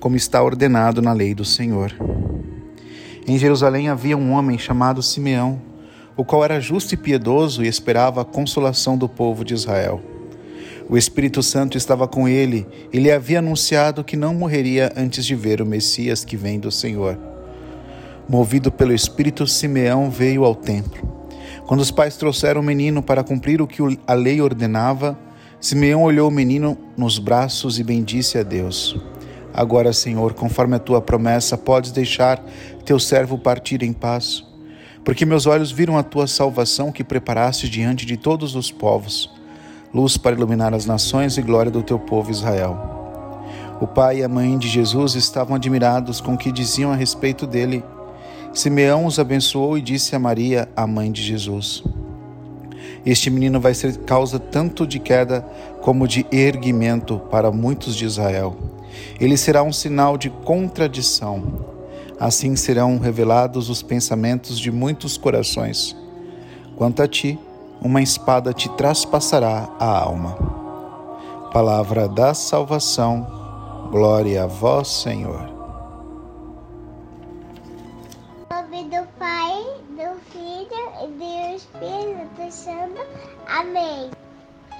como está ordenado na lei do Senhor. Em Jerusalém havia um homem chamado Simeão, o qual era justo e piedoso e esperava a consolação do povo de Israel. O Espírito Santo estava com ele e lhe havia anunciado que não morreria antes de ver o Messias que vem do Senhor. Movido pelo Espírito, Simeão veio ao templo. Quando os pais trouxeram o menino para cumprir o que a lei ordenava, Simeão olhou o menino nos braços e bendisse a Deus. Agora, Senhor, conforme a tua promessa, podes deixar teu servo partir em paz, porque meus olhos viram a tua salvação que preparaste diante de todos os povos, luz para iluminar as nações e glória do teu povo Israel. O pai e a mãe de Jesus estavam admirados com o que diziam a respeito dele. Simeão os abençoou e disse a Maria, a mãe de Jesus: Este menino vai ser causa tanto de queda como de erguimento para muitos de Israel ele será um sinal de contradição. Assim serão revelados os pensamentos de muitos corações. Quanto a ti, uma espada te traspassará a alma. Palavra da salvação, glória a vós, Senhor. nome do Pai, do Filho e do Espírito Santo. Amém.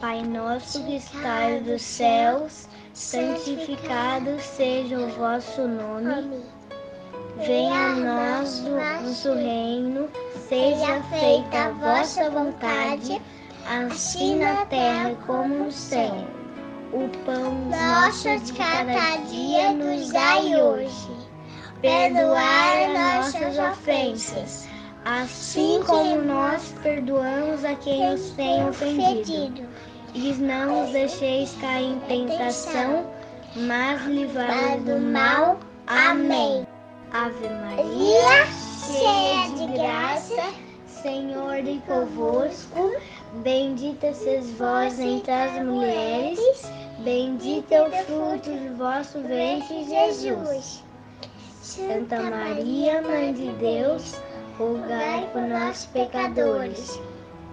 Pai nosso que estais dos céus, santificado seja o vosso nome. Venha a nós o vosso reino, seja feita a vossa vontade, assim na terra como no céu. O pão nosso de cada dia nos dai hoje. Perdoar nossas ofensas, assim como nós perdoamos a quem nos tem ofendido e não os deixeis cair em tentação, mas livrai-nos do mal. Amém. Ave Maria, cheia de graça, Senhor é convosco, bendita sois vós entre as mulheres, bendito é o fruto do vosso ventre, Jesus. Santa Maria, Mãe de Deus, rogai por nós pecadores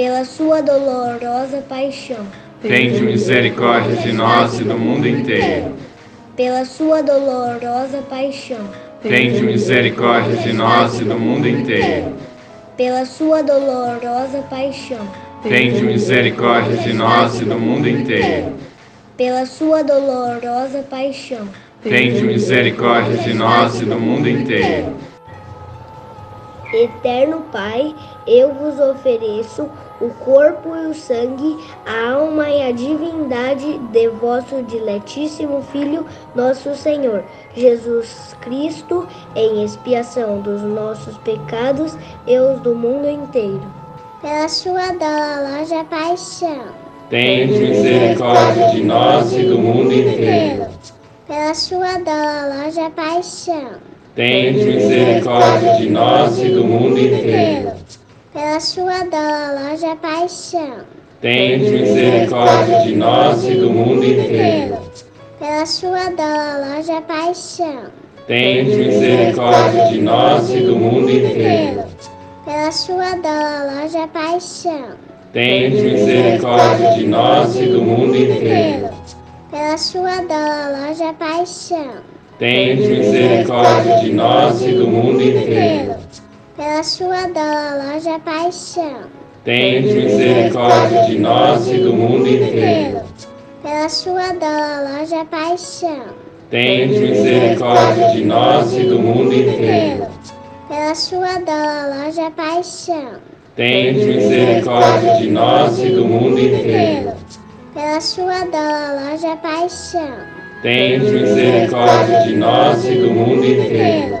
pela sua dolorosa paixão. Tende misericórdia de nós e do mundo inteiro. Pela sua dolorosa paixão. Tende misericórdia de nós e do mundo inteiro. pela sua dolorosa paixão, Tende misericórdia de nós e do mundo inteiro. pela sua dolorosa paixão, Tende misericórdia de nós e do mundo inteiro. Eterno Pai, eu vos ofereço o corpo e o sangue, a alma e a divindade de vosso diletíssimo Filho, nosso Senhor, Jesus Cristo, em expiação dos nossos pecados e os do mundo inteiro. Pela sua dolorosa paixão. Tende misericórdia de nós e do mundo inteiro. Pela sua dolorosa paixão. Tende misericórdia de nós e do mundo inteiro. Pela sua dolorosa paixão. Tende misericórdia de nós e do mundo inteiro. Pela sua dolorosa paixão. Tende misericórdia de nós e do mundo inteiro. Pela sua dolorosa paixão. Tende misericórdia de nós e do mundo inteiro. Pela sua dolorosa paixão. Tende misericórdia de nós e do mundo inteiro. Pela sua dolorosa paixão. Tende misericórdia de nós e do mundo inteiro. Pela sua dolorosa paixão. Tende misericórdia de nós e do mundo inteiro. Pela sua dolorosa paixão. Tende misericórdia de nós e do mundo inteiro. Pela sua dolorosa paixão. Tende misericórdia de nós e do mundo inteiro.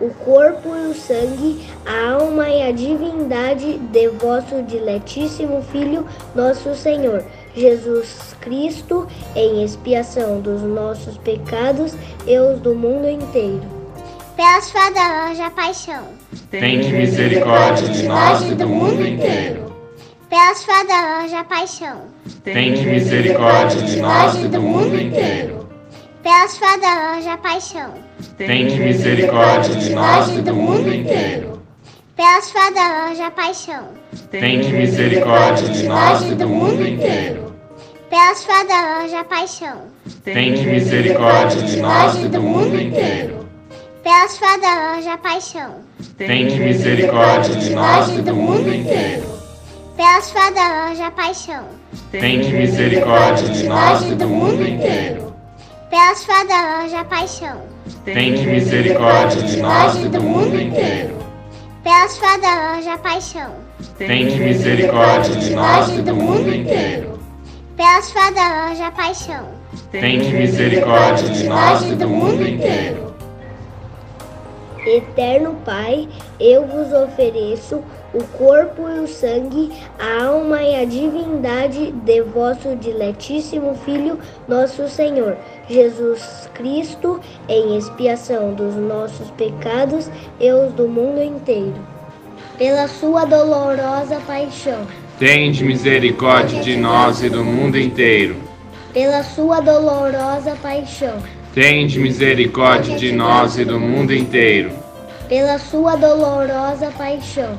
o corpo e o sangue, a alma e a divindade de vosso diletíssimo Filho, nosso Senhor, Jesus Cristo, em expiação dos nossos pecados e os do mundo inteiro. Pela sua dolorosa paixão. Tende misericórdia de nós e do mundo inteiro. Pela sua dolorosa paixão. Tende misericórdia de nós e do mundo inteiro. Pela sua dolorosa paixão. Tende misericórdia de nós e do mundo inteiro. Pela sua dolorosa paixão. Tende misericórdia de nós e do mundo inteiro. Pela sua dolorosa paixão. Tende misericórdia de nós e do mundo inteiro. Pela sua dolorosa paixão. Tende misericórdia de nós e do mundo inteiro. Pela sua dolorosa paixão. Tende misericórdia de nós e do mundo inteiro. Pela sua dolorosa paixão. Tende misericórdia de nós e do mundo inteiro. Pela sua dolorosa paixão. Tende misericórdia de nós e do mundo inteiro. Pela sua dolorosa paixão. Tende misericórdia de nós e do mundo inteiro. Eterno Pai, eu vos ofereço o corpo e o sangue, a alma e a divindade de vosso diletíssimo Filho, nosso Senhor, Jesus Cristo, em expiação dos nossos pecados e os do mundo inteiro. Pela sua dolorosa paixão, Tende misericórdia de nós e do mundo inteiro. pela sua dolorosa paixão, Tende misericórdia de nós e do mundo inteiro. pela sua dolorosa paixão,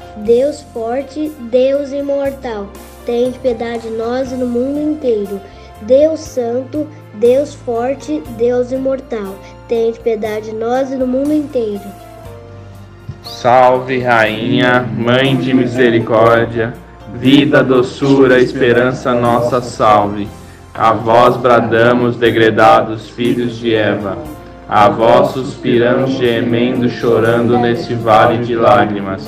Forte, Deus Imortal, tem piedade de nós e no mundo inteiro. Deus Santo, Deus Forte, Deus Imortal, tem piedade de nós e no mundo inteiro. Salve, Rainha, Mãe de Misericórdia, vida, doçura, esperança nossa, salve. A vós bradamos, degredados filhos de Eva. A vós suspiramos, gemendo, chorando nesse vale de lágrimas.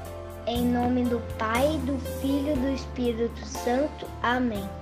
Santo. Amém.